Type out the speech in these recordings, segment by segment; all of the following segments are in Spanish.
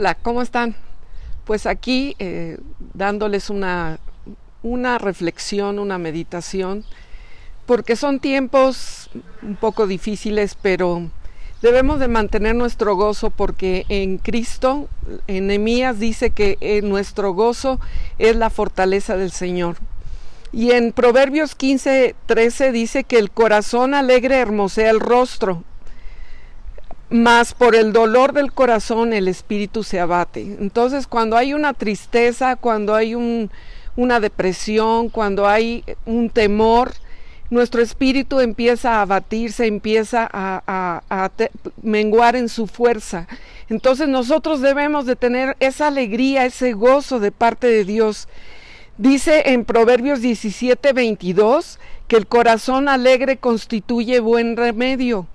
Hola, ¿cómo están? Pues aquí eh, dándoles una, una reflexión, una meditación, porque son tiempos un poco difíciles, pero debemos de mantener nuestro gozo porque en Cristo, en Nehemías dice que eh, nuestro gozo es la fortaleza del Señor. Y en Proverbios 15, 13 dice que el corazón alegre hermosea el rostro mas por el dolor del corazón el espíritu se abate. Entonces, cuando hay una tristeza, cuando hay una depresión, cuando hay un temor, nuestro espíritu empieza a abatirse, empieza a, menguar en su fuerza. Entonces nosotros debemos de tener esa alegría, ese gozo de parte de Dios. Dice en Proverbios 17, 22 que el corazón alegre constituye buen remedio.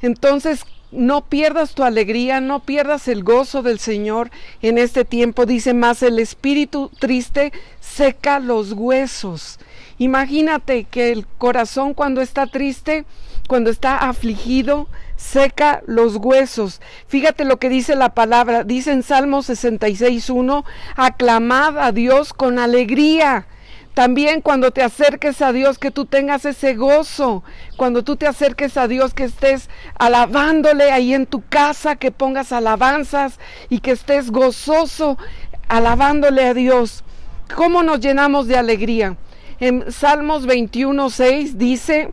Entonces, no pierdas tu alegría, no pierdas el gozo del Señor en este tiempo. Dice más, el espíritu triste seca los huesos. Imagínate que el corazón cuando está triste, cuando está afligido, seca los huesos. Fíjate lo que dice la palabra, dice en Salmo 66.1, aclamad a Dios con alegría también cuando te acerques a Dios, que tú tengas ese gozo. Cuando tú te acerques a Dios, que estés alabándole ahí en tu casa, que pongas alabanzas y que estés gozoso alabándole a Dios. ¿Cómo nos llenamos de alegría? En Salmos 21, 6 dice,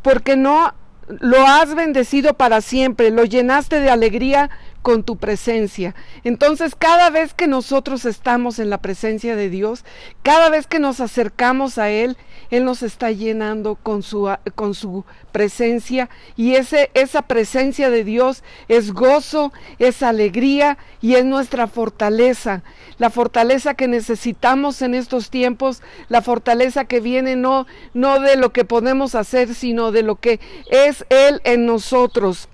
porque no lo has bendecido para siempre, lo llenaste de alegría con tu presencia. Entonces, cada vez que nosotros estamos en la presencia de Dios, cada vez que nos acercamos a Él, Él nos está llenando con su, con su presencia y ese, esa presencia de Dios es gozo, es alegría y es nuestra fortaleza. La fortaleza que necesitamos en estos tiempos, la fortaleza que viene no, no de lo que podemos hacer, sino de lo que es Él en nosotros.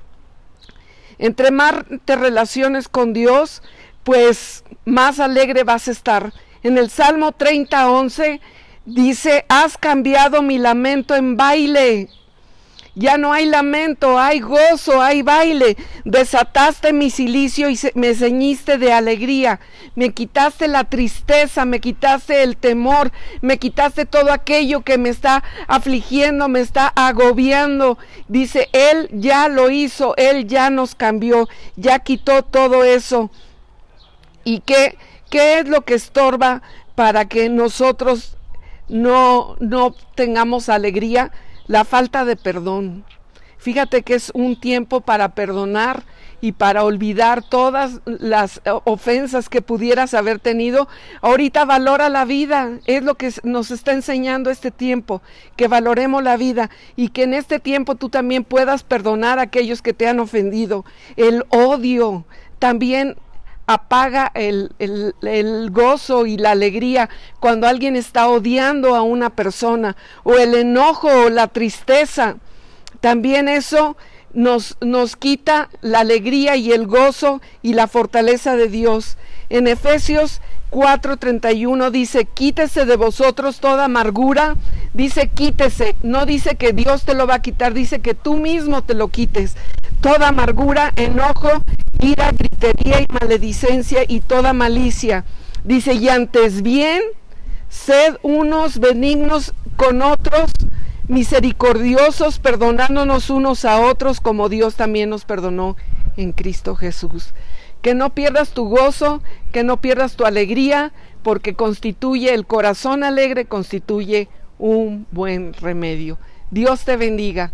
Entre más te relaciones con Dios, pues más alegre vas a estar. En el Salmo 30, 11 dice, has cambiado mi lamento en baile ya no hay lamento, hay gozo, hay baile. Desataste mi silicio y me ceñiste de alegría. Me quitaste la tristeza, me quitaste el temor, me quitaste todo aquello que me está afligiendo, me está agobiando. Dice, Él ya lo hizo, Él ya nos cambió, ya quitó todo eso. ¿Y qué, qué es lo que estorba para que nosotros no, no tengamos alegría? La falta de perdón. Fíjate que es un tiempo para perdonar y para olvidar todas las ofensas que pudieras haber tenido. Ahorita valora la vida, es lo que nos está enseñando este tiempo, que valoremos la vida y que en este tiempo tú también puedas perdonar a aquellos que te han ofendido. El odio, también apaga el, el, gozo y la alegría cuando alguien está odiando a una persona o el enojo o la tristeza. También eso nos, nos quita la alegría y el gozo y la fortaleza de Dios. En Efesios 4:31 dice, quítese de vosotros toda amargura, dice quítese, no dice que Dios te lo va a quitar, dice que tú mismo te lo quites. Toda amargura, enojo, ira, gritería y maledicencia y toda malicia. Dice, y antes bien, sed unos benignos con otros, misericordiosos, perdonándonos unos a otros como Dios también nos perdonó en Cristo Jesús que no pierdas tu gozo, que no pierdas tu alegría, porque constituye el corazón alegre, constituye un buen remedio. Dios te bendiga.